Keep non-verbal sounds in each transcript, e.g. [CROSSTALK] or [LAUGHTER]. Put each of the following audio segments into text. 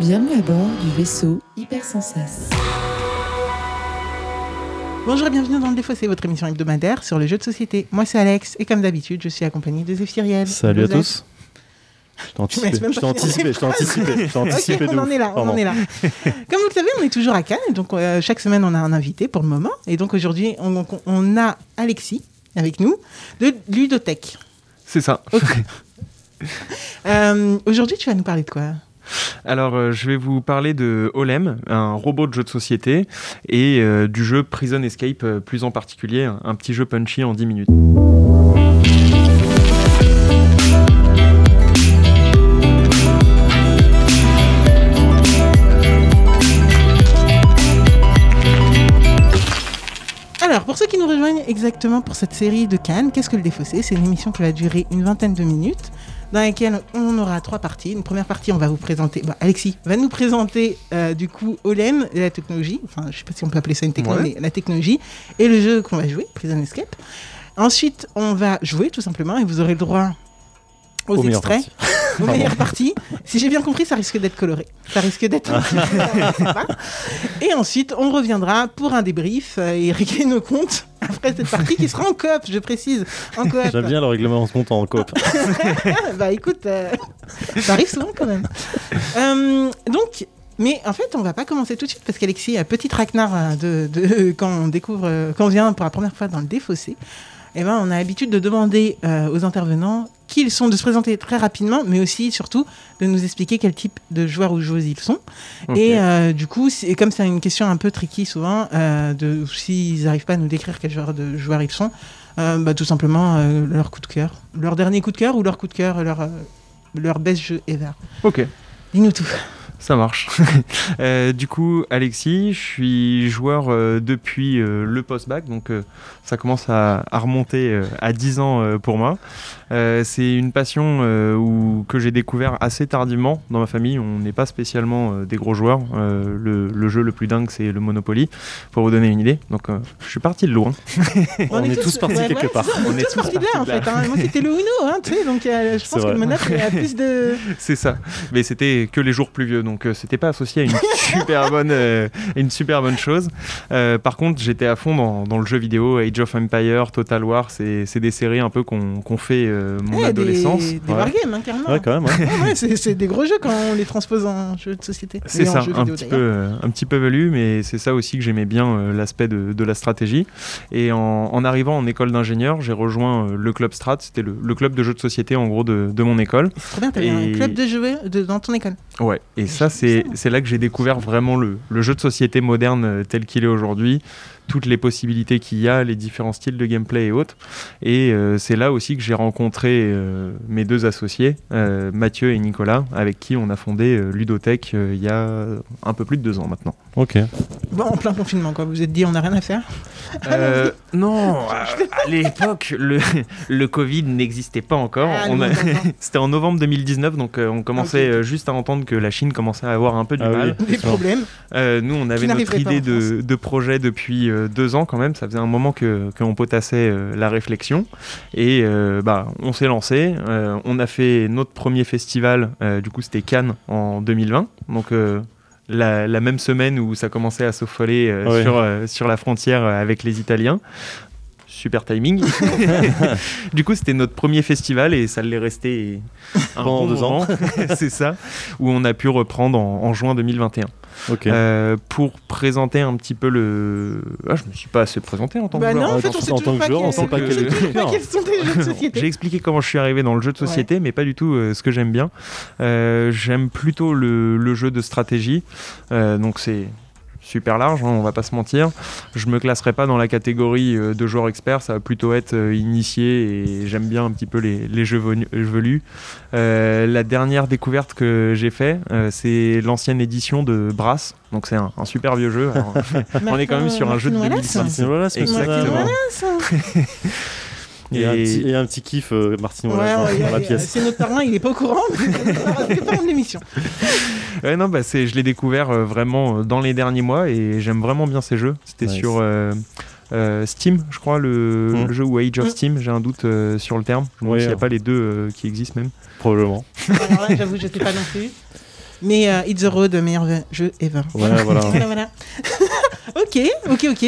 Bienvenue à bord du vaisseau Hypersensas. Bonjour et bienvenue dans le Défaussé, votre émission hebdomadaire sur le jeu de société. Moi c'est Alex et comme d'habitude je suis accompagné de Zéphiriel. Salut à tous. Je t'ai anticipé, je t'ai anticipé, les je t'ai anticipé, je t'ai anticipé Ok, de on en est là, on Pardon. en est là. Comme vous le savez, on est toujours à Cannes, et donc euh, chaque semaine on a un invité pour le moment. Et donc aujourd'hui on, on- on a Alexis avec nous de Ludotech. C'est ça. [LAUGHS] Euh, aujourd'hui tu vas nous parler de quoi? Alors, euh, je vais vous parler de Olem, un robot de jeu de société, et euh, du jeu Prison Escape, euh, plus en particulier, un, un petit jeu punchy en 10 minutes. Alors, pour ceux qui nous rejoignent exactement pour cette série de Cannes, qu'est-ce que le Défaussé? C'est une émission qui va durer une vingtaine de minutes, dans laquelle on aura trois parties. Une première partie, on va vous présenter. bah, Alexis va nous présenter euh, du coup Olem et la technologie. Enfin, je sais pas si on peut appeler ça une technologie, Ouais. mais la technologie et le jeu qu'on va jouer, Prison Escape. Ensuite, on va jouer tout simplement et vous aurez le droit aux extraits, [LAUGHS] aux meilleures parties. Si j'ai bien compris, ça risque d'être coloré. Ça risque d'être. [LAUGHS] Et ensuite, on reviendra pour un débrief euh, et régler nos comptes après cette partie qui sera en coop, je précise. En coop. J'aime bien le règlement en compte en coop. [LAUGHS] bah écoute, euh, ça arrive souvent quand même. Euh, donc. Mais en fait, on va pas commencer tout de suite parce qu'Alexis, un petit traquenard euh, de, de- quand on découvre, quand on vient pour la première fois dans le défaussé, eh ben, on a l'habitude de demander euh, aux intervenants qui ils sont, de se présenter très rapidement, mais aussi surtout de nous expliquer quel type de joueurs ou joueuses ils sont. Et euh, du coup, c'est- comme c'est une question un peu tricky souvent, euh, de s'ils n'arrivent pas à nous décrire quel genre de joueurs ils sont, euh, bah, tout simplement euh, leur coup de cœur, leur dernier coup de cœur ou leur coup de cœur, leur, leur best jeu ever. Ok, Dis-nous tout. Ça marche. [LAUGHS] Euh, du coup, Alexis, je suis joueur euh, depuis euh, le post-bac, donc euh, ça commence à, à remonter euh, à 10 ans euh, pour moi. Euh, c'est une passion euh, où, que j'ai découvert assez tardivement dans ma famille. On n'est pas spécialement euh, des gros joueurs. Euh, le, le jeu le plus dingue, c'est le Monopoly, pour vous donner une idée. Donc, euh, je suis parti de loin. [LAUGHS] On est tous partis quelque part. On, On est tous tous partis de là en fait. hein. Moi c'était le Uno, hein, tu sais, donc euh, je pense que le Monopoly a plus de. [LAUGHS] C'est ça. Mais c'était que les jours pluvieux, donc euh, c'était pas associé à une [LAUGHS] super bonne, euh, une super bonne chose. Euh, par contre, j'étais à fond dans, dans le jeu vidéo, Age of Empire, Total War. C'est c'est des séries un peu qu'on qu'on fait euh, mon Eh, adolescence. Des, des Ouais. wargames, hein, carrément. Ouais, quand même. ouais. Ouais, [LAUGHS] ouais, c'est c'est des gros jeux quand on les transpose en jeu de société. C'est ça, un vidéo, petit, peu, un petit peu velu, mais c'est ça aussi que j'aimais bien euh, l'aspect de, de la stratégie. Et en, en arrivant en école d'ingénieur, j'ai rejoint euh, le club Strat, c'était le, le club de jeux de société en gros de, de mon école. C'est trop bien, t'avais un Et- club de jeux de, dans ton école. Ouais, et ça, c'est là que j'ai découvert vraiment le, le jeu de société moderne euh, tel qu'il est aujourd'hui, toutes les possibilités qu'il y a, les différents styles de gameplay et autres. Et euh, c'est là aussi que j'ai rencontré euh, mes deux associés, euh, Mathieu et Nicolas, avec qui on a fondé euh, Ludotech euh, il y a un peu plus de deux ans maintenant. Ok. Bon, en plein confinement, quoi. Vous vous êtes dit, on n'a rien à faire. Euh, non, [LAUGHS] à, à l'époque, le, [LAUGHS] le Covid n'existait pas encore. Ah, On non, a- non, non. [LAUGHS] C'était en novembre 2019, donc euh, on commençait juste à entendre que la Chine commençait à avoir un peu du Ah oui. mal. Des problèmes. Euh, nous, on avait notre idée de, de projet depuis deux ans quand même. Ça faisait un moment que qu'on potassait euh, la réflexion. Et euh, bah, on s'est lancé. Euh, on a fait notre premier festival. du coup, c'était Cannes en 2020. Donc la, la même semaine où ça commençait à s'affoler euh, Ouais. sur, euh, sur la frontière euh, avec les Italiens. Super timing. [LAUGHS] [LAUGHS] du coup, c'était notre premier festival et ça l'est resté un Pendant bon deux ans. [LAUGHS] C'est ça, où on a pu reprendre en, en juin 2021. Ok. Euh, pour présenter un petit peu le. Ah, je me suis pas assez présenté en tant que Bah joueur. non, en en fait, on sait en tant que joueur, on sait pas quels sont jeux de société. J'ai expliqué comment je suis arrivé dans le jeu de société, mais pas du tout euh, ce que j'aime bien. Euh, j'aime plutôt le, le jeu de stratégie. Euh, donc c'est super large, hein, on va pas se mentir. Je me classerai pas dans la catégorie euh, de joueur expert, ça va plutôt être euh, initié et j'aime bien un petit peu les, les jeux velus. Euh, la dernière découverte que j'ai fait, euh, c'est l'ancienne édition de Brass. Donc c'est un, un super vieux jeu. Alors, [LAUGHS] on est quand même sur un jeu de Martin 2006. Wallace. Martin Wallace, mais Martin Exactement. Et, un Et- petit, et un petit kiff, euh, Martin Ouais, Wallace, dans- ouais, dans la pièce. C'est notre parrain, il est pas au courant, mais [LAUGHS] c'est pas en émission. [LAUGHS] Ouais, non, bah, c'est, je l'ai découvert euh, vraiment euh, dans les derniers mois et j'aime vraiment bien ces jeux. C'était Nice. sur euh, euh, Steam, je crois, le, Mm. le jeu ou Age of Mm. Steam. J'ai un doute euh, sur le terme. Je me demande Ouais, s'il n'y a hein. pas les deux euh, qui existent même. Probablement. [LAUGHS] Alors là, j'avoue, je sais pas non plus. Mais euh, It's the Road, meilleur jeu ever. Voilà. [LAUGHS] Voilà, voilà. ok, ok, ok.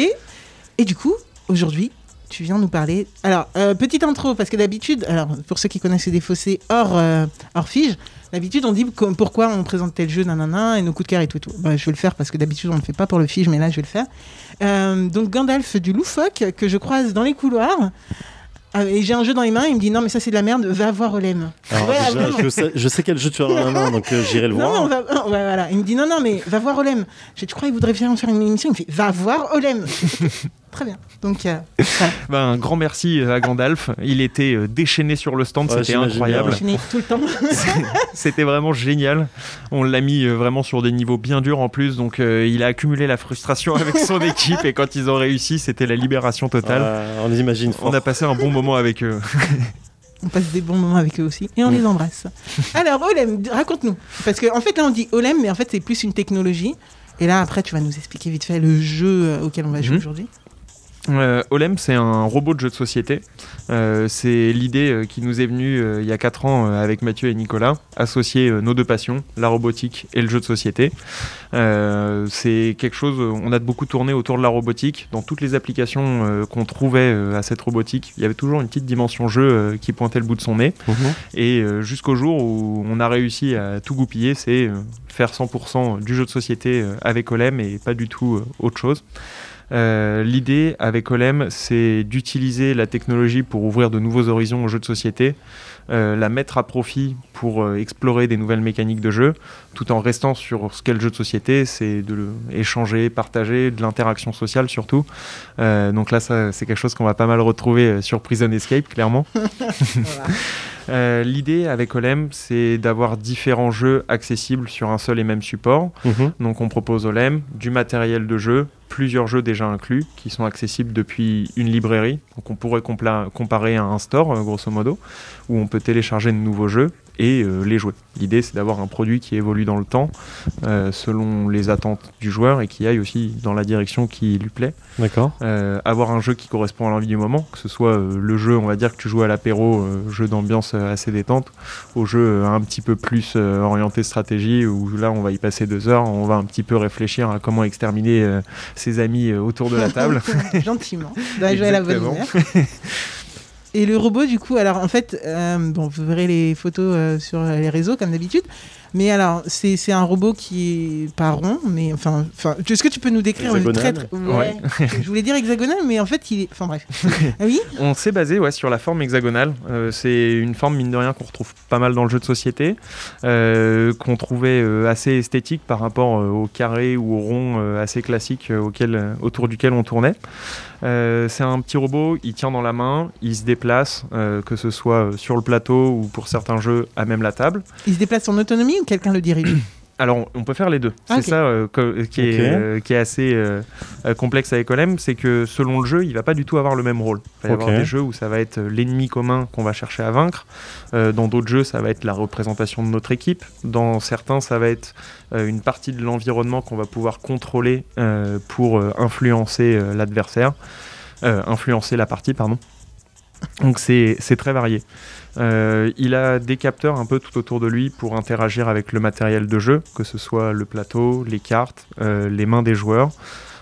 Et du coup, aujourd'hui, tu viens nous parler. Alors, euh, petite intro, parce que d'habitude, alors pour ceux qui connaissent des fossés hors, euh, hors fige, d'habitude on dit pourquoi on présente tel jeu, nanana, et nos coups de cœur et tout. et tout. Bah, je vais le faire parce que d'habitude on ne le fait pas pour le fige, mais là je vais le faire. Euh, donc Gandalf du loufoque que je croise dans les couloirs. Ah, et j'ai un jeu dans les mains, il me dit non mais ça c'est de la merde, va voir Olem. Alors, Ouais, déjà, [LAUGHS] je, sais, je sais quel jeu tu as dans la main, donc euh, j'irai le Non, voir. on va, ouais, voilà. Il me dit non, non, mais va voir Olem. Je tu crois qu'il voudrait faire faire une émission? Il me fait va voir Olem. Très bien. Donc, euh, voilà. [LAUGHS] Ben, un grand merci à Gandalf. Il était euh, déchaîné sur le stand, Ouais, c'était incroyable. finis tout le temps. [LAUGHS] C'était vraiment génial. On l'a mis euh, vraiment sur des niveaux bien durs en plus, donc euh, il a accumulé la frustration [LAUGHS] avec son équipe et quand ils ont réussi, c'était la libération totale. Euh, on les imagine fort. On a passé un bon moment avec eux. On passe des bons moments avec eux aussi. Et on Mm. les embrasse. Alors, Olem, raconte-nous. Parce qu'en en fait, là, on dit Olem, mais en fait, c'est plus une technologie. Et là, après, tu vas nous expliquer vite fait le jeu auquel on va jouer Mhm. aujourd'hui. Euh, Olem, c'est un robot de jeu de société. Euh, c'est l'idée euh, qui nous est venue il y a 4 ans avec Mathieu et Nicolas, associer nos deux passions, la robotique et le jeu de société. C'est quelque chose, on a beaucoup tourné autour de la robotique. Dans toutes les applications qu'on trouvait à cette robotique, il y avait toujours une petite dimension jeu qui pointait le bout de son nez. Mhm. Et jusqu'au jour où on a réussi à tout goupiller, c'est faire 100% du jeu de société avec Olem et pas du tout autre chose. Euh, L'idée avec Olem, c'est d'utiliser la technologie pour ouvrir de nouveaux horizons au jeu de société, euh, la mettre à profit pour euh, explorer des nouvelles mécaniques de jeu, tout en restant sur ce qu'est le jeu de société, c'est de le- échanger, partager, de l'interaction sociale surtout. Donc là, c'est quelque chose qu'on va pas mal retrouver sur Prison Escape, clairement. [LAUGHS] [LAUGHS] Voilà. Euh, L'idée avec Olem, c'est d'avoir différents jeux accessibles sur un seul et même support. Mhm. Donc on propose Olem, du matériel de jeu, plusieurs jeux déjà inclus, qui sont accessibles depuis une librairie. Donc on pourrait comparer à un store, euh, grosso modo, où on peut télécharger de nouveaux jeux et euh, les jouer. L'idée, c'est d'avoir un produit qui évolue dans le temps, euh, selon les attentes du joueur, et qui aille aussi dans la direction qui lui plaît. D'accord. Euh, avoir un jeu qui correspond à l'envie du moment, que ce soit euh, le jeu, on va dire que tu joues à l'apéro, euh, jeu d'ambiance euh, assez détente, au jeu euh, un petit peu plus euh, orienté stratégie, où là on va y passer deux heures, on va un petit peu réfléchir à comment exterminer euh, ses amis euh, autour de la table. [LAUGHS] Gentiment. Doit jouer à la bonne. [LAUGHS] Et le robot, du coup, alors en fait, euh, bon, vous verrez les photos euh, sur les réseaux comme d'habitude. Mais alors, c'est c'est un robot qui est pas rond, mais enfin, enfin, est-ce que tu peux nous décrire le Hexagonal. traître Ouais. [LAUGHS] Je voulais dire hexagonal, mais en fait, il est. Enfin bref. Ah oui? On s'est basé ouais, sur la forme hexagonale. Euh, c'est une forme, mine de rien, qu'on retrouve pas mal dans le jeu de société, qu'on trouvait assez esthétique par rapport au carré ou au rond assez classique auquel, autour duquel on tournait. Euh, c'est un petit robot, il tient dans la main, il se déplace, euh, que ce soit sur le plateau ou pour certains jeux à même la table. Il se déplace en autonomie ou quelqu'un le dirige? Alors, on peut faire les deux. C'est ça euh, qui, est, euh, qui est assez euh, complexe avec Olem, c'est que selon le jeu, il va pas du tout avoir le même rôle. Il va y Ok. avoir des jeux où ça va être l'ennemi commun qu'on va chercher à vaincre. Euh, dans d'autres jeux, ça va être la représentation de notre équipe. Dans certains, ça va être euh, une partie de l'environnement qu'on va pouvoir contrôler euh, pour euh, influencer euh, l'adversaire, Euh, influencer la partie, pardon. Donc c'est c'est très varié. Euh, il a des capteurs un peu tout autour de lui pour interagir avec le matériel de jeu, que ce soit le plateau, les cartes, euh, les mains des joueurs.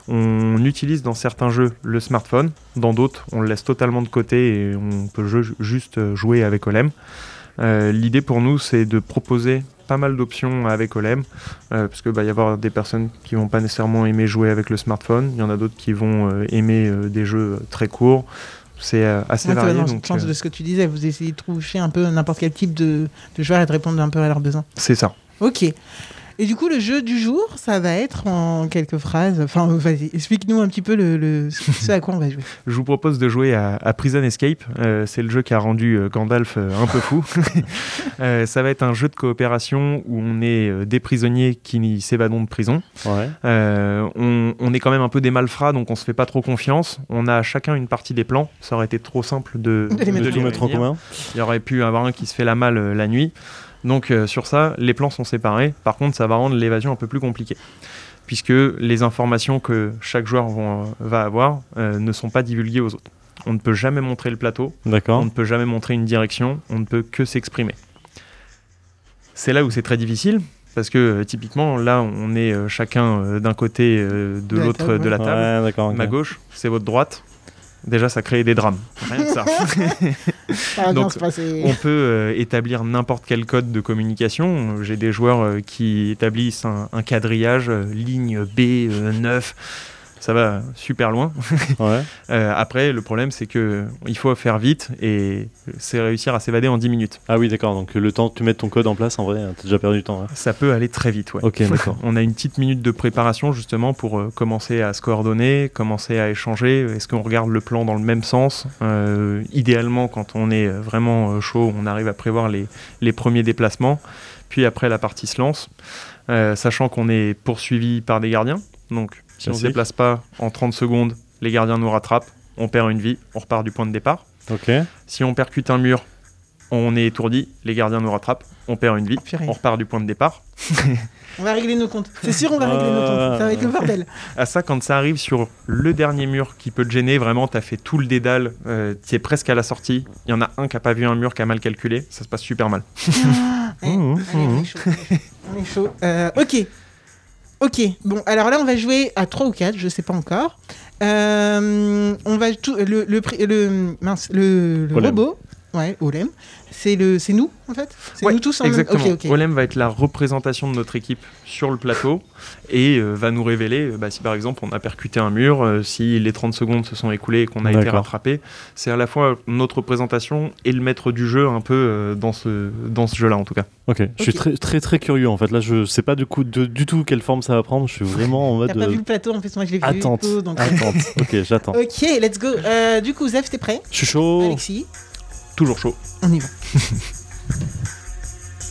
On utilise dans certains jeux le smartphone, dans d'autres on le laisse totalement de côté et on peut ju- juste jouer avec Olem. Euh, L'idée pour nous c'est de proposer pas mal d'options avec Olem, parce bah, y avoir des personnes qui vont pas nécessairement aimer jouer avec le smartphone, il y en a d'autres qui vont aimer des jeux très courts. C'est euh, assez vas varié. dans le donc, sens euh, de ce que tu disais. Vous essayez de trouver un peu n'importe quel type de, de joueur et de répondre un peu à leurs besoins. c'est ça. Ok. Et du coup, le jeu du jour, ça va être en quelques phrases. Enfin, vas-y, explique-nous un petit peu le, le- ce à quoi on va jouer. [LAUGHS] Je vous propose de jouer à, à Prison Escape. Euh, c'est le jeu qui a rendu euh, Gandalf euh, un peu fou. [LAUGHS] Euh, ça va être un jeu de coopération où on est des prisonniers qui s'évadons de prison. Ouais. Euh, on, on est quand même un peu des malfrats, donc on se fait pas trop confiance. On a chacun une partie des plans. Ça aurait été trop simple de, De les mettre De tout mettre en commun. Il y aurait pu avoir un qui se fait la malle la nuit. Donc euh, sur ça, les plans sont séparés. Par contre, ça va rendre l'évasion un peu plus compliquée. Puisque les informations que chaque joueur vont- va avoir euh, ne sont pas divulguées aux autres. On ne peut jamais montrer le plateau, on ne peut jamais montrer une direction, on ne peut que s'exprimer. C'est là où c'est très difficile, Parce que euh, typiquement, là, on est euh, chacun euh, d'un côté, euh, de De la l'autre de la table. Ouais. Ma gauche, c'est votre droite. Déjà, ça crée des drames. Rien que ça. [LAUGHS] Donc. On peut euh, établir n'importe quel code de communication. J'ai des joueurs euh, qui établissent un, un quadrillage, euh, ligne B, euh, 9. Ça va super loin. Ouais. [LAUGHS] Euh, après, le problème, c'est que il faut faire vite et c'est réussir à s'évader en 10 minutes. Ah oui, d'accord. Donc le temps que tu mettes ton code en place, en vrai, t'as déjà perdu du temps. hein. Ça peut aller très vite, ouais. Ok, d'accord. [LAUGHS] On a une petite minute de préparation justement pour euh, commencer à se coordonner, commencer à échanger. Est-ce qu'on regarde le plan dans le même sens? Euh, Idéalement, quand on est vraiment chaud, on arrive à prévoir les, les premiers déplacements. Puis après, la partie se lance, sachant qu'on est poursuivi par des gardiens. Donc, si on ne se déplace pas en 30 secondes, les gardiens nous rattrapent, on perd une vie, on repart du point de départ. Ok. Si on percute un mur, on est étourdi, les gardiens nous rattrapent, on perd une vie, Purée. on repart du point de départ. [LAUGHS] On va régler nos comptes. C'est sûr, on va régler nos comptes. Ça va être le bordel. À ça, quand ça arrive sur le dernier mur qui peut te gêner, vraiment, t'as fait tout le dédale, euh, t'es presque à la sortie. Il y en a un qui a pas vu un mur, qui a mal calculé, ça se passe super mal. Eh, Mmh, allez, on mmh. est chaud. On est chaud. Euh, ok. Ok. Bon, alors là, on va jouer à 3 ou 4, je sais pas encore. Euh, on va tout, le, le, le, mince, le, le robot. Ouais, Olem. C'est le, c'est nous en fait? C'est Ouais, nous tous en même- Exactement. Ok, ok. Olem va être la représentation de notre équipe sur le plateau et euh, va nous révéler euh, bah, si par exemple on a percuté un mur, euh, si les 30 secondes se sont écoulées et qu'on a été rattrapé. C'est à la fois notre représentation et le maître du jeu un peu euh, dans ce, dans ce jeu-là en tout cas. Ok. Je suis très très très curieux en fait. Là, je sais pas du coup de- du tout quelle forme ça va prendre. Je suis vraiment en mode T'as pas vu le plateau en plus, moi je l'ai vu. attente. donc- Attente. [LAUGHS] Ok, j'attends. Ok, let's go. Euh, du coup, Zef, t'es prêt? Je suis chaud. Alexis, Toujours chaud. on y va. [LAUGHS]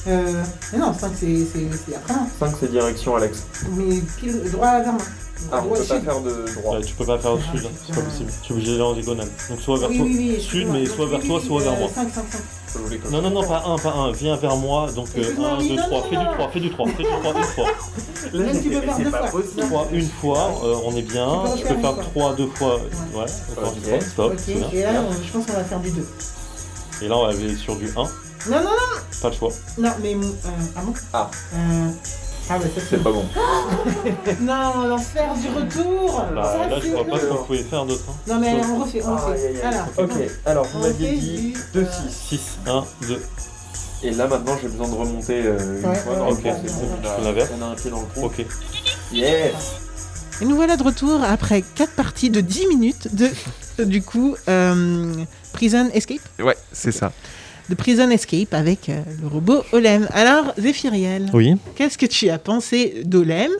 euh, mais non, 5 c'est après. hein. 5 c'est direction Alex. Mais pile droit vers moi. Ah, Droit sud. faire de droit. Ouais, tu peux pas faire au sud, hein, c'est pas possible. Je suis obligé d'aller en diagonale. Donc soit vers Oui, toi. oui, oui, sud, mais Donc, soit oui, vers toi, oui, soit vers euh, moi. 5, 5, 5. Non, non, non, pas un, pas un. Viens vers moi. Donc euh, Excuse-moi, 1, oui, 2, non, 3. non, Fais du 3, fais du 3, fais du 3 une fois. Même tu peux faire deux fois. Une fois, une fois, euh, on est bien. Tu peux Tu faire une fois. 3, deux fois. Ouais, une fois, stop. Ok, et là, on- je pense qu'on va faire du 2. Et là, on va aller sur du 1. Non, non, non, Pas le choix. non, mais. mon- Euh, ah bon Ah. Euh, ah, bah ça c'est. pas bon. [LAUGHS] Non, l'enfer du retour Là, Ça, là je vois pas ce qu'on pouvait faire d'autre. hein. Non, mais on refait, on refait. Alors, Ok, alors on refait du. euh, 6, 1, 2. Et là maintenant j'ai besoin de remonter euh, une Ouais, fois ouais, dans ouais, le ouais, ouais, ouais, Je fais l'inverse. On a un pied dans le trou. Ok. Yes Et nous voilà de retour après 4 parties de 10 minutes de, du coup, euh, Prison Escape. Ouais, c'est ça. De Prison Escape avec euh, le robot Olem. Alors, Zéphiriel, Oui. qu'est-ce que tu as pensé d'Olem,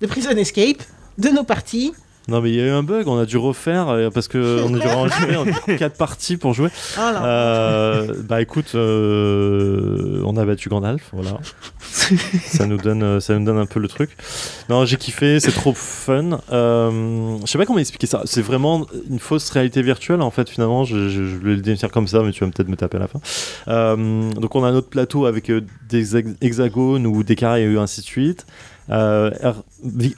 de Prison Escape, de nos parties Non, mais il y a eu un bug, on a dû refaire euh, parce qu'on a dû enregistrer en [LAUGHS] 4 parties pour jouer. Là. Euh, bah écoute, euh, on a battu Gandalf, voilà. [LAUGHS] ça, nous donne, ça nous donne un peu le truc. Non, j'ai kiffé, c'est trop fun. Euh, je sais pas comment expliquer ça. C'est vraiment une fausse réalité virtuelle en fait, finalement. Je, je, je vais le définir comme ça, mais tu vas peut-être me taper à la fin. Donc on a notre plateau avec des hex- hexagones ou des carrés et ainsi de suite. Euh,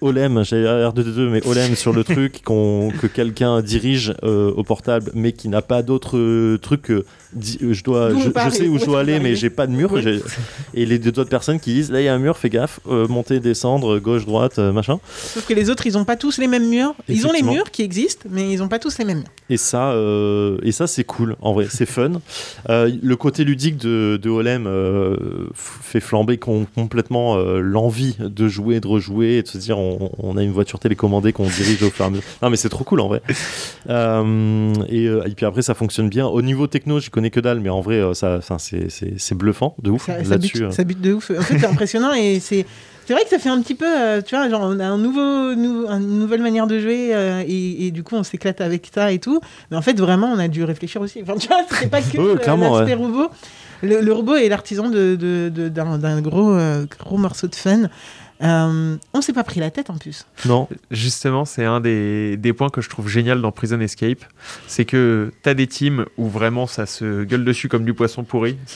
Olem, j'ai R2D2, mais Olem sur le [LAUGHS] truc que quelqu'un dirige euh, au portable, mais qui n'a pas d'autre euh, truc que di- euh, je dois, sais où je dois aller, mais j'ai pas de mur. Et les deux autres personnes qui disent là il y a un mur, fais gaffe, euh, monter, descendre, gauche, droite, euh, machin. Sauf que les autres, ils ont pas tous les mêmes murs. Ils ont les murs qui existent, mais ils ont pas tous les mêmes murs. Et ça, euh, et ça c'est cool, en vrai, c'est fun. Euh, le côté ludique de, de Olem euh, fait flamber com- complètement euh, l'envie de jouer, de rejouer, et de se dire on, on a une voiture télécommandée qu'on dirige au fur et à mesure. Non mais c'est trop cool en vrai. Euh, et, euh, et puis après ça fonctionne bien. Au niveau techno, je connais que dalle, mais en vrai euh, ça, enfin, c'est, c'est, c'est bluffant, de ouf Ça, ça, bute, ça bute de ouf. En fait, c'est impressionnant et c'est. C'est vrai que ça fait un petit peu, euh, tu vois, genre on a un nouveau, nou- une nouvelle manière de jouer euh, et, et du coup on s'éclate avec ça et tout. Mais en fait vraiment on a dû réfléchir aussi. Enfin tu vois, c'était pas que clairement, l'aspect robot. Le, le robot est l'artisan de, de- de- d'un, d'un gros, euh, gros morceau de fun. Euh, on s'est pas pris la tête en plus. Non. Justement, c'est un des, des points que je trouve génial dans Prison Escape. C'est que tu as des teams où vraiment ça se gueule dessus comme du poisson pourri. [LAUGHS]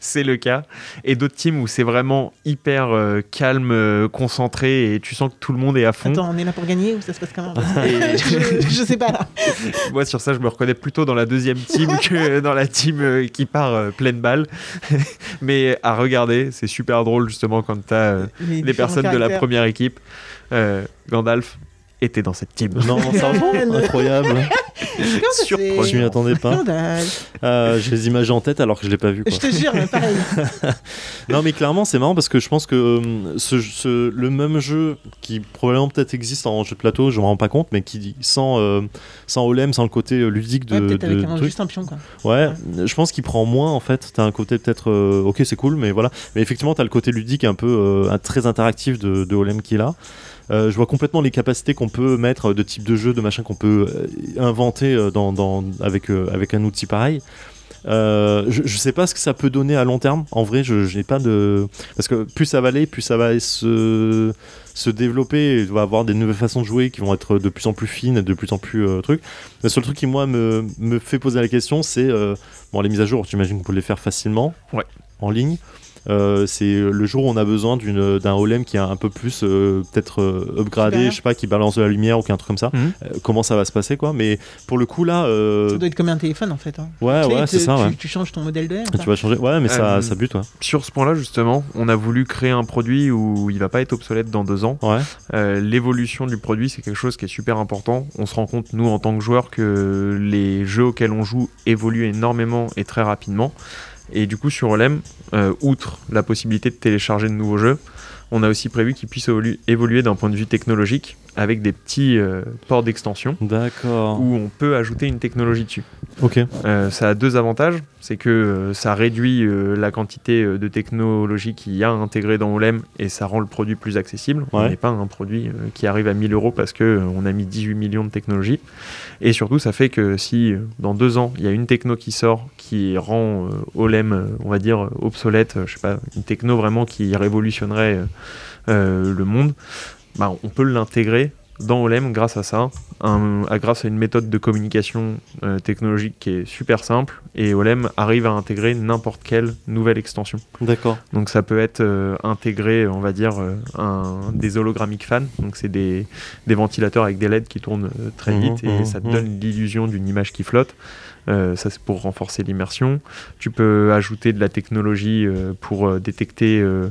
C'est- le cas. Et d'autres teams où c'est vraiment hyper euh, calme, euh, concentré et tu sens que tout le monde est à fond. Attends, on est là pour gagner ou ça se passe comment? Et- [LAUGHS] je, je sais pas là. [LAUGHS] Moi, sur ça, je me reconnais plutôt dans la deuxième team que dans la team euh, qui part euh, pleine balle. Mais à regarder, c'est super drôle justement quand tu as les différents de la première équipe. Euh, Gandalf était dans cette team. Non, ça incroyable. Fait Je m'y attendais pas. Euh, J'ai les images en tête alors que je l'ai pas vu. Quoi. Je te jure, mais pareil. [LAUGHS] Non, mais clairement, c'est marrant parce que je pense que euh, ce, ce- le même jeu qui probablement peut-être existe en jeu de plateau, je me rends pas compte, mais qui sans euh, sans Olem, sans le côté euh, ludique de, Ouais, peut-être de avec un, truc. juste un pion quoi. Ouais, je pense qu'il prend moins en fait. T'as un côté peut-être euh, ok, c'est cool, mais voilà. Mais effectivement, t'as le côté ludique un peu euh, très interactif de, de Olem qui est là. Euh, je vois complètement les capacités qu'on peut mettre euh, de type de jeu, de machin qu'on peut euh, inventer dans, dans- avec, avec un outil pareil. Euh, je, je sais pas ce que ça peut donner à long terme. En vrai, je je n'ai pas de. Parce que plus ça va aller, plus ça va se, se développer. Il va avoir des nouvelles façons de jouer qui vont être de plus en plus fines, de plus en plus euh, trucs. Le seul truc qui, moi, me, me fait poser la question, c'est. euh, bon, les mises à jour, j'imagine qu'on peut les faire facilement. Ouais. En ligne. Euh, c'est le jour où on a besoin d'une- d'un Olem qui est un peu plus euh, peut-être euh, upgradé, Super. je sais pas, qui balance de la lumière ou qui a un truc comme ça. Mhm. Euh, comment ça va se passer quoi Mais pour le coup là, euh, Ça doit être comme un téléphone en fait. hein. ouais ouais tu- c'est ça. tu, Ouais. tu changes ton modèle de R. Tu vas changer. Ouais mais ça, Euh, ça bute ouais. Sur ce point-là, justement, on a voulu créer un produit où il va pas être obsolète dans deux ans. Ouais. Euh, L'évolution du produit, c'est quelque chose qui est super important. On se rend compte, nous, en tant que joueurs, que les jeux auxquels on joue évoluent énormément et très rapidement. Et du coup, sur Olem, euh, outre la possibilité de télécharger de nouveaux jeux, on a aussi prévu qu'ils puissent évolu- évoluer d'un point de vue technologique avec des petits euh, ports d'extension D'accord. où on peut ajouter une technologie dessus. Ok. Euh, ça a deux avantages, c'est que euh, ça réduit la quantité de technologie qu'il y a intégrée dans Olem et ça rend le produit plus accessible. On Ouais. n'est pas un produit qui arrive à 1000 euros parce que euh, on a mis 18 millions de technologies. Et surtout, ça fait que si dans deux ans il y a une techno qui sort qui rend Olem, on va dire obsolète, je sais pas, une techno vraiment qui révolutionnerait euh, le monde, bah, on peut l'intégrer dans Olem grâce à ça, un- à- grâce à une méthode de communication euh, technologique qui est super simple et Olem arrive à intégrer n'importe quelle nouvelle extension. D'accord. Donc ça peut être euh, intégré, on va dire, euh, un, des hologrammic fans, donc c'est des, des ventilateurs avec des LED qui tournent euh, très Mhm, vite et mhm, ça te mhm. donne l'illusion d'une image qui flotte. Euh, ça c'est pour renforcer l'immersion. Tu peux ajouter de la technologie euh, pour euh, détecter euh,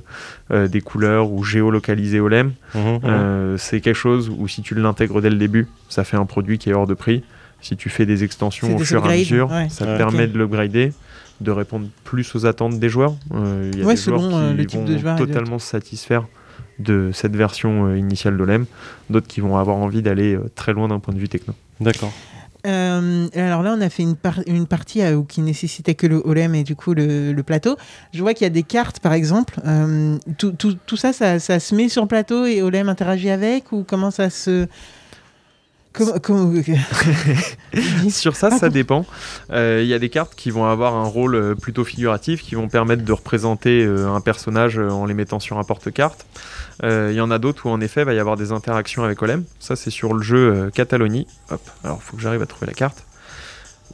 euh, des couleurs ou géolocaliser Olem. Mhm, mhm. Euh, c'est quelque chose où si tu l'intègres dès le début, ça fait un produit qui est hors de prix. Si tu fais des extensions au des fur et à mesure, ouais. ça te Ouais. permet Ok. de l'upgrader, de répondre plus aux attentes des joueurs. Euh, Il y a Ouais, des joueurs qui le type vont de joueur de- totalement se satisfaire de cette version initiale d'Olem, d'autres qui vont avoir envie d'aller très loin d'un point de vue techno. D'accord. Euh, alors là, on a fait une, par- une partie euh, qui nécessitait que le Olem et du coup le, plateau. Je vois qu'il y a des cartes, par exemple. Euh, tout, ça, ça, se met sur le plateau et Olem interagit avec ou comment ça se... Comment, comment- [LAUGHS] Sur ça, ça dépend. Euh, Il y a des cartes qui vont avoir un rôle euh, plutôt figuratif, qui vont permettre de représenter euh, un personnage en les mettant sur un porte-carte. Euh, Il y en a d'autres où en effet il va y avoir des interactions avec Olem. Ça c'est sur le jeu Catalonie. Hop, alors faut que j'arrive à trouver la carte.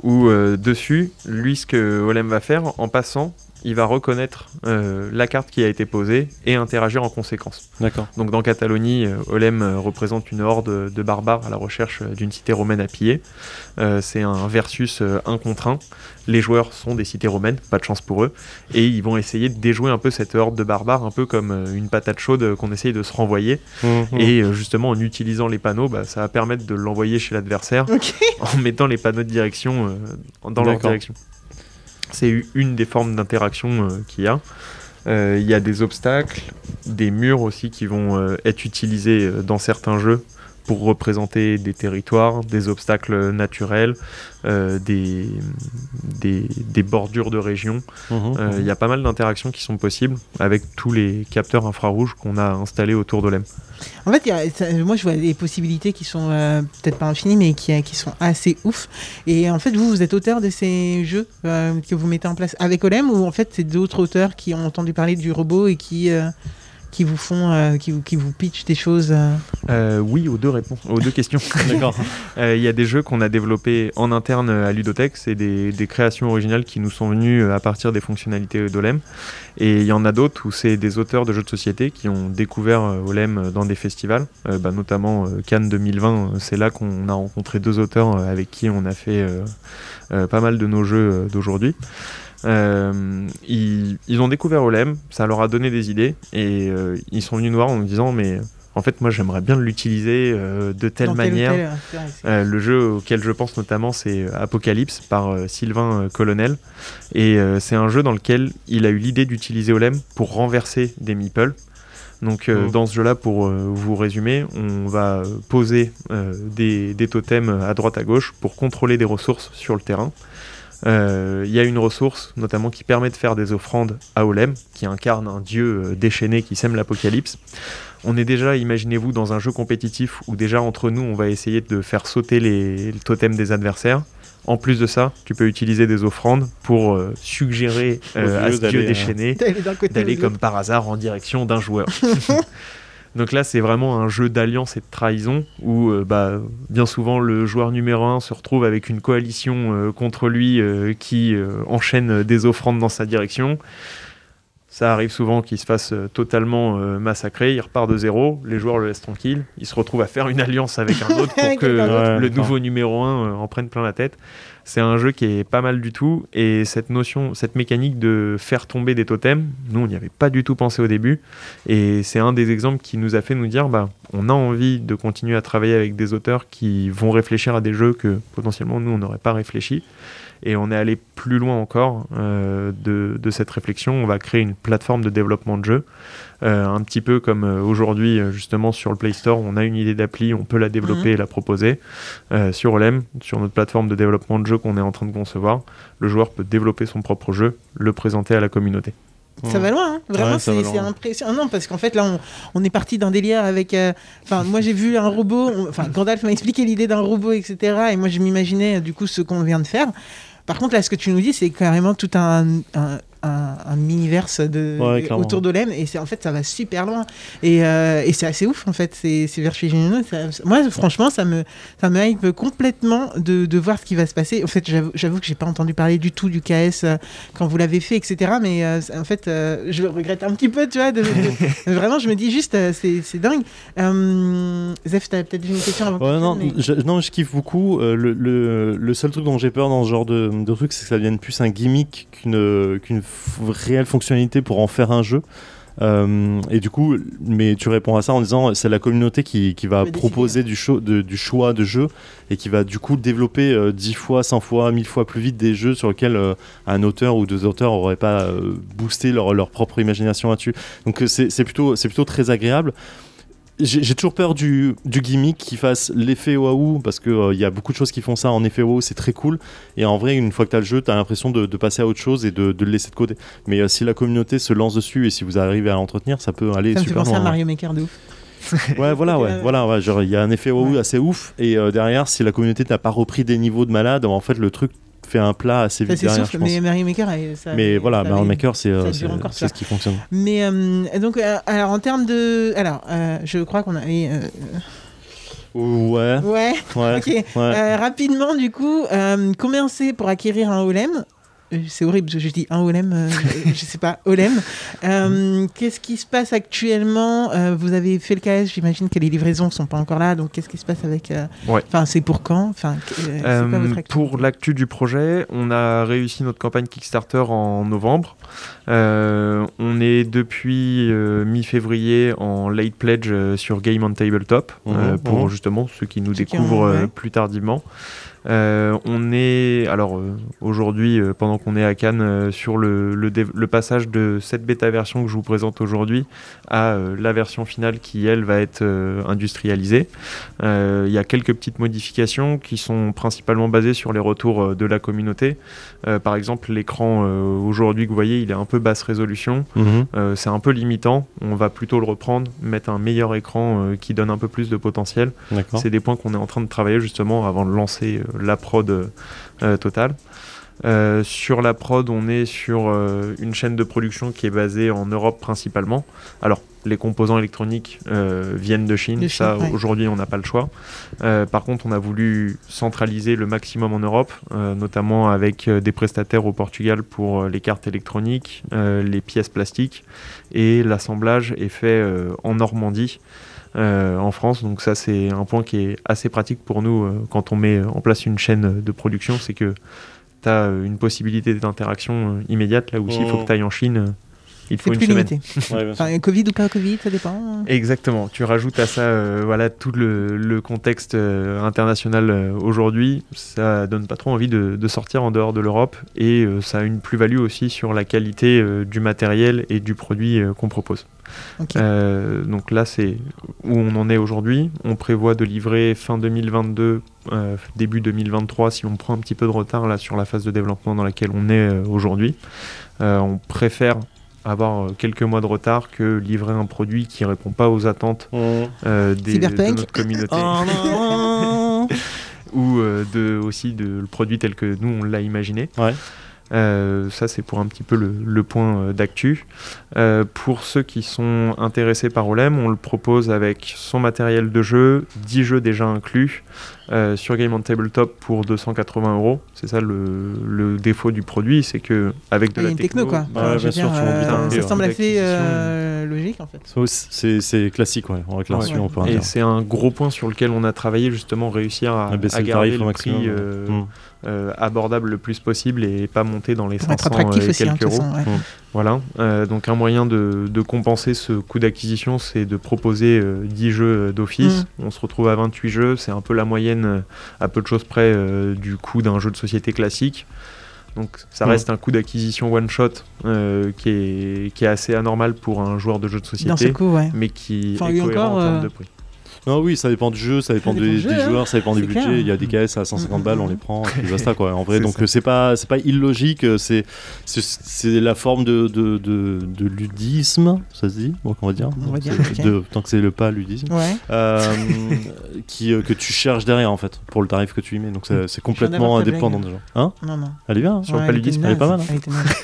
Où euh, dessus, lui ce que Olem va faire en passant, il va reconnaître euh, la carte qui a été posée et interagir en conséquence. D'accord. Donc dans Catalonie, euh, Olem euh, représente une horde de barbares à la recherche d'une cité romaine à piller. Euh, c'est un versus euh, un contre un. Les joueurs sont des cités romaines, pas de chance pour eux, et ils vont essayer de déjouer un peu cette horde de barbares, un peu comme une patate chaude qu'on essaye de se renvoyer. Mhm. Et euh, justement en utilisant les panneaux, bah, ça va permettre de l'envoyer chez l'adversaire en mettant les panneaux de direction euh, dans leur direction. C'est une des formes d'interaction euh, qu'il y a. Euh, Il y a des obstacles, des murs aussi qui vont euh, être utilisés dans certains jeux pour représenter des territoires, des obstacles naturels, euh, des, des, des bordures de régions. Mhm, Euh, Il y a pas mal d'interactions qui sont possibles avec tous les capteurs infrarouges qu'on a installés autour de l'EM. En fait, il y a- ça- moi, je vois des possibilités qui sont euh, peut-être pas infinies, mais qui, qui sont assez ouf. Et en fait, vous, vous êtes auteur de ces jeux euh, que vous mettez en place avec Olem, ou en fait, c'est d'autres auteurs qui ont entendu parler du robot et qui, euh, qui vous font, euh, qui, vous, qui vous pitchent des choses euh, Euh, oui, aux deux réponses, aux deux questions. [LAUGHS] D'accord. Il y a des jeux qu'on a développés en interne à Ludothèque, c'est des, des créations originales qui nous sont venues à partir des fonctionnalités d'Olem. Et il y en a d'autres où c'est des auteurs de jeux de société qui ont découvert Olem dans des festivals, bah, notamment Cannes 2020. euh, C'est là qu'on a rencontré deux auteurs avec qui on a fait pas mal de nos jeux d'aujourd'hui. Euh, ils, ils ont découvert Olem, ça leur a donné des idées et euh, ils sont venus nous voir en nous disant mais en fait moi j'aimerais bien l'utiliser euh, de telle dans manière. tel- Euh, le jeu auquel je pense notamment, c'est Apocalypse par euh, Sylvain euh, Colonel. Et euh, c'est un jeu dans lequel il a eu l'idée d'utiliser Olem pour renverser des meeples. Donc euh, Mhm. dans ce jeu-là, pour euh, vous résumer, on va poser euh, des, des totems à droite à gauche pour contrôler des ressources sur le terrain. Euh, Il y a une ressource notamment qui permet de faire des offrandes à Olem, qui incarne un dieu euh, déchaîné qui sème l'apocalypse. On est déjà, imaginez-vous, dans un jeu compétitif où déjà entre nous, on va essayer de faire sauter les, les totems des adversaires. En plus de ça, tu peux utiliser des offrandes pour euh, suggérer euh, à ce dieu euh, déchaîné [LAUGHS] d'aller comme par hasard en direction d'un joueur. [LAUGHS] Donc là, c'est vraiment un jeu d'alliance et de trahison où euh, bah, bien souvent le joueur numéro 1 se retrouve avec une coalition euh, contre lui euh, qui euh, enchaîne des offrandes dans sa direction. Ça arrive souvent qu'il se fasse totalement euh, massacrer, il repart de zéro, les joueurs le laissent tranquille, il se retrouve à faire une alliance avec un autre pour [LAUGHS] que le nouveau numéro 1 en prenne plein la tête. C'est un jeu qui est pas mal du tout et cette notion, cette mécanique de faire tomber des totems, nous on n'y avait pas du tout pensé au début et c'est un des exemples qui nous a fait nous dire bah on a envie de continuer à travailler avec des auteurs qui vont réfléchir à des jeux que potentiellement nous on n'aurait pas réfléchi et on est allé plus loin encore euh, de, de cette réflexion. On va créer une plateforme de développement de jeux, euh, un petit peu comme euh, aujourd'hui justement sur le Play Store, on a une idée d'appli, on peut la développer Mhm. et la proposer. Euh, sur Olem, sur notre plateforme de développement de jeux qu'on est en train de concevoir, le joueur peut développer son propre jeu, le présenter à la communauté. Ça va loin, hein. vraiment, Ouais, c'est impressionnant parce qu'en fait, là, on, on est parti d'un délire avec. euh, Enfin, moi, j'ai vu un robot, enfin, Gandalf m'a expliqué l'idée d'un robot, etc. Et moi, je m'imaginais, euh, du coup, ce qu'on vient de faire. Par contre, là, ce que tu nous dis, c'est carrément tout un. un un, un mini-verse de, Ouais, autour d'Olem et c'est en fait ça va super loin et, euh, et c'est assez ouf en fait c'est vertigineux moi franchement ça me ça me hype complètement de, de voir ce qui va se passer en fait j'avoue que j'ai pas entendu parler du tout du KS euh, quand vous l'avez fait, etc. Mais euh, en fait, je le regrette un petit peu, tu vois. de- de- [LAUGHS] vraiment, je me dis juste, c'est dingue. Zef, t'as peut-être une question avant Ouais, non, mais- je, non, je kiffe beaucoup. Le, le, le seul truc dont j'ai peur dans ce genre de, de truc, c'est que ça devienne plus un gimmick qu'une qu'une réelle fonctionnalité pour en faire un jeu. Euh, et du coup, mais tu réponds à ça en disant c'est la communauté qui, qui va proposer du, cho- de- du choix de jeu et qui va du coup développer euh, 10 fois, 100 fois, 1000 fois plus vite des jeux sur lesquels euh, un auteur ou deux auteurs n'auraient pas euh, boosté leur, leur propre imagination là-dessus. Donc c'est c'est plutôt, c'est plutôt très agréable. J'ai toujours peur du, du gimmick qui fasse l'effet waouh parce qu'il il y a beaucoup de choses qui font ça en effet waouh, c'est très cool. Et en vrai, une fois que tu as le jeu, tu as l'impression de, de passer à autre chose et de, de le laisser de côté. Mais euh, si la communauté se lance dessus et si vous arrivez à l'entretenir, ça peut aller Ça me fait super loin. à Mario Maker de ouf. [LAUGHS] Ouais, voilà, ouais, Ouais. voilà, ouais, genre il y a un effet waouh Ouais. assez ouf. Et euh, derrière, si la communauté n'a pas repris des niveaux de malade, en fait, le truc fait un plat assez vite derrière, je pense. mais Mario Maker, ça. Mais voilà, ça avait- Maker, c'est euh, ce qui fonctionne. Mais euh, donc, euh, alors en termes de, alors, euh, je crois qu'on a, euh, Ouais, ouais, ouais. [LAUGHS] ok. ouais. Rapidement, du coup, combien c'est pour acquérir un Euh, C'est horrible que je dis un Olem, euh, [LAUGHS] je sais pas, Olem. Euh, qu'est-ce qui se passe actuellement? Euh, Vous avez fait le KS, j'imagine que les livraisons sont pas encore là, donc qu'est-ce qui se passe avec euh, Ouais. Enfin, c'est pour quand? Enfin, qu- euh, c'est quoi Euh, votre actu pour l'actu du projet, on a réussi notre campagne Kickstarter en novembre. Euh, on est depuis euh, mi-février en late pledge euh, sur Game on Tabletop euh, Mhm, pour mhm. justement ceux qui nous Ceux qui découvrent ont- euh, ouais. plus tardivement. Euh, on est alors euh, aujourd'hui euh, pendant qu'on est à Cannes sur le, le, dév- le passage de cette bêta version que je vous présente aujourd'hui à la version finale qui elle va être industrialisée. Il y a quelques petites modifications qui sont principalement basées sur les retours de la communauté. Par exemple, l'écran aujourd'hui que vous voyez, il est un peu basse résolution. Mhm. C'est un peu limitant. On va plutôt le reprendre, mettre un meilleur écran qui donne un peu plus de potentiel. C'est des points qu'on est en train de travailler justement avant de lancer la prod euh, totale. Euh, sur la prod, on est sur euh, une chaîne de production qui est basée en Europe principalement. Alors, les composants électroniques euh, viennent de Chine, De ça ouais. aujourd'hui on n'a pas le choix. Par contre, on a voulu centraliser le maximum en Europe, notamment avec des prestataires au Portugal pour les cartes électroniques, les pièces plastiques et l'assemblage est fait en Normandie. Euh, en France, donc ça c'est un point qui est assez pratique pour nous euh, quand on met en place une chaîne de production, c'est que tu as une possibilité d'interaction euh, immédiate, là où s'il faut que tu ailles en Chine, euh, il faut une plus semaine. Ouais. Enfin, Covid ou pas Covid, ça dépend. Exactement. Tu rajoutes à ça euh, voilà, tout le, le contexte euh, international euh, aujourd'hui. Ça donne pas trop envie de, de sortir en dehors de l'Europe et ça a une plus-value aussi sur la qualité du matériel et du produit qu'on propose. Donc là, c'est où on en est aujourd'hui. On prévoit de livrer fin 2022, euh, début 2023, si on prend un petit peu de retard là sur la phase de développement dans laquelle on est aujourd'hui. On préfère avoir euh, quelques mois de retard que livrer un produit qui répond pas aux attentes Mmh. euh, des, de notre communauté Oh non [LAUGHS] ou euh, de, aussi de le produit tel que nous on l'a imaginé. Ouais. Euh, ça c'est pour un petit peu le, le point euh, d'actu. Euh, pour ceux qui sont intéressés par Olem, on le propose avec son matériel de jeu, 10 jeux déjà inclus, euh, sur Game on Tabletop pour 280 euros. C'est ça le, le défaut du produit, c'est que avec de Il y a la une techno, quoi. Ouais, bien sûr, dire, euh, ça semble hein. assez euh, logique en fait. C'est c'est classique, ouais. On Ouais. on Et c'est un gros point sur lequel on a travaillé justement réussir à, À baisser à le garder tarif le au prix maximum. euh, Mmh. Euh, abordable le plus possible et pas monter dans les Pour être 500 attractif euh, aussi, hein, de quelques euros. façon. ouais. Voilà, Euh, donc un moyen de, de compenser ce coût d'acquisition, c'est de proposer euh, 10 jeux d'office. On se retrouve à 28 jeux, c'est un peu la moyenne, euh, à peu de choses près, du coût d'un jeu de société classique. Donc ça Mm. reste un coût d'acquisition one shot euh, qui, est, qui est assez anormal pour un joueur de jeu de société, coup, ouais. mais qui Enfin, est et cohérent encore, en termes de prix. Non, oui, ça dépend du jeu, ça dépend, dépend des, jeu, des hein. joueurs, ça dépend du budget. clair. Il y a des KS à 150 Mm, balles, on les prend, et puis basta quoi. En vrai, donc c'est pas c'est pas illogique, c'est c'est- c'est la forme de, de, de, de ludisme, ça se dit, donc on va dire. On va dire, C'est- ok. de- tant que c'est le pas ludisme, Ouais. euh, qui euh, que tu cherches derrière en fait pour le tarif que tu y mets. Donc c'est complètement indépendant blague. déjà. Hein Non, non. Elle est bien. hein Sur le Ouais, paludisme, était elle est pas mal, hein. Elle était naze.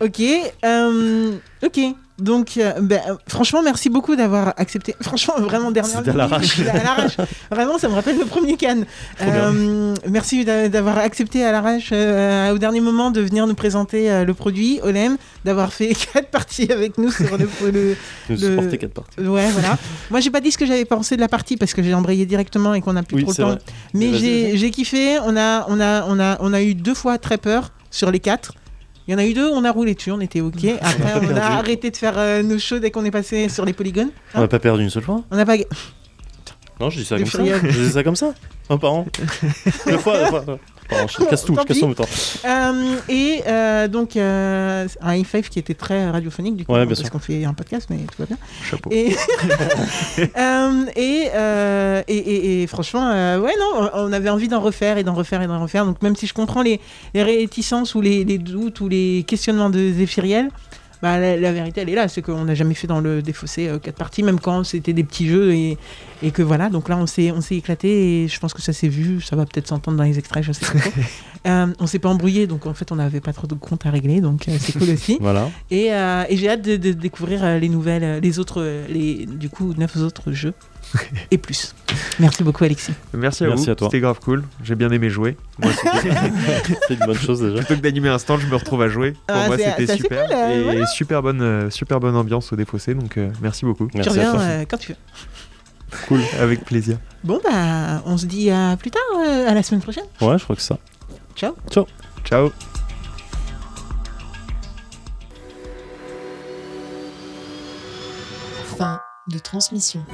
ok. euh, ok. Donc, euh, ben, euh, franchement, merci beaucoup d'avoir accepté. [LAUGHS] Franchement, vraiment, dernière C'était à l'arrache. à l'arrache. [LAUGHS] Vraiment, ça me rappelle le premier Cannes. Euh, merci d'a- d'avoir accepté à l'arrache, euh, au dernier moment, de venir nous présenter le produit, Olem, d'avoir fait [LAUGHS] quatre parties avec nous sur le. le- le- quatre parties. Ouais, voilà. Moi, j'ai pas dit ce que j'avais pensé de la partie parce que j'ai embrayé directement et qu'on a plus Oui, trop le temps. vrai. Mais vas-y. j'ai kiffé. On a, on, a, on, a, on a eu deux fois très peur sur les quatre. Il y en a eu deux, on a roulé dessus, on était ok. Après, on a perdu. arrêté de faire euh, nos shows dès qu'on est passé sur les polygones. On n'a pas perdu une seule fois. On n'a pas. Non, je dis ça comme ça. Je dis ça comme ça. Un par an. [LAUGHS] Deux fois. deux fois. Pardon, je casse tout, Tant je casse tout en même temps. Euh, et euh, donc, euh, un i5 qui était très radiophonique, du coup, Ouais, bien parce qu'on fait un podcast, mais tout va bien. Chapeau. Et, [LAUGHS] [LAUGHS] Euh, et, et, franchement, ouais, non, on on avait envie d'en refaire et d'en refaire et d'en refaire. Donc, même si je comprends les, les réticences ou les, les doutes ou les questionnements de Zéphiriel, bah, la, la vérité, elle est là. C'est qu'on n'a jamais fait dans le défaussé euh, quatre parties, même quand c'était des petits jeux. Et, et que voilà, donc là, on s'est on s'est éclaté et je pense que ça s'est vu. Ça va peut-être s'entendre dans les extraits, je sais pas trop. [LAUGHS] Euh, on s'est pas embrouillé, donc en fait, on n'avait pas trop de comptes à régler. Donc, euh, c'est cool aussi. [LAUGHS] Voilà. Et, et j'ai hâte de, de découvrir les nouvelles, les autres, les, du coup, neuf autres jeux [LAUGHS] et plus. Merci beaucoup, Alexis. Merci à Merci vous, à toi. c'était grave cool. J'ai bien aimé jouer. Moi, [LAUGHS] c'était- C'est une bonne chose déjà. plutôt que d'animer un stand, je me retrouve à jouer. Pour Ah, moi, c'était super. cool, euh, et super, bonne, euh, super bonne ambiance au défaussé, donc euh, merci beaucoup. Merci tu à reviens toi. euh, quand tu veux. Cool. Avec plaisir. Bon, bah, on se dit à plus tard, euh, à la semaine prochaine. Ouais, je crois que c'est ça. Ciao. Ciao. Fin de transmission.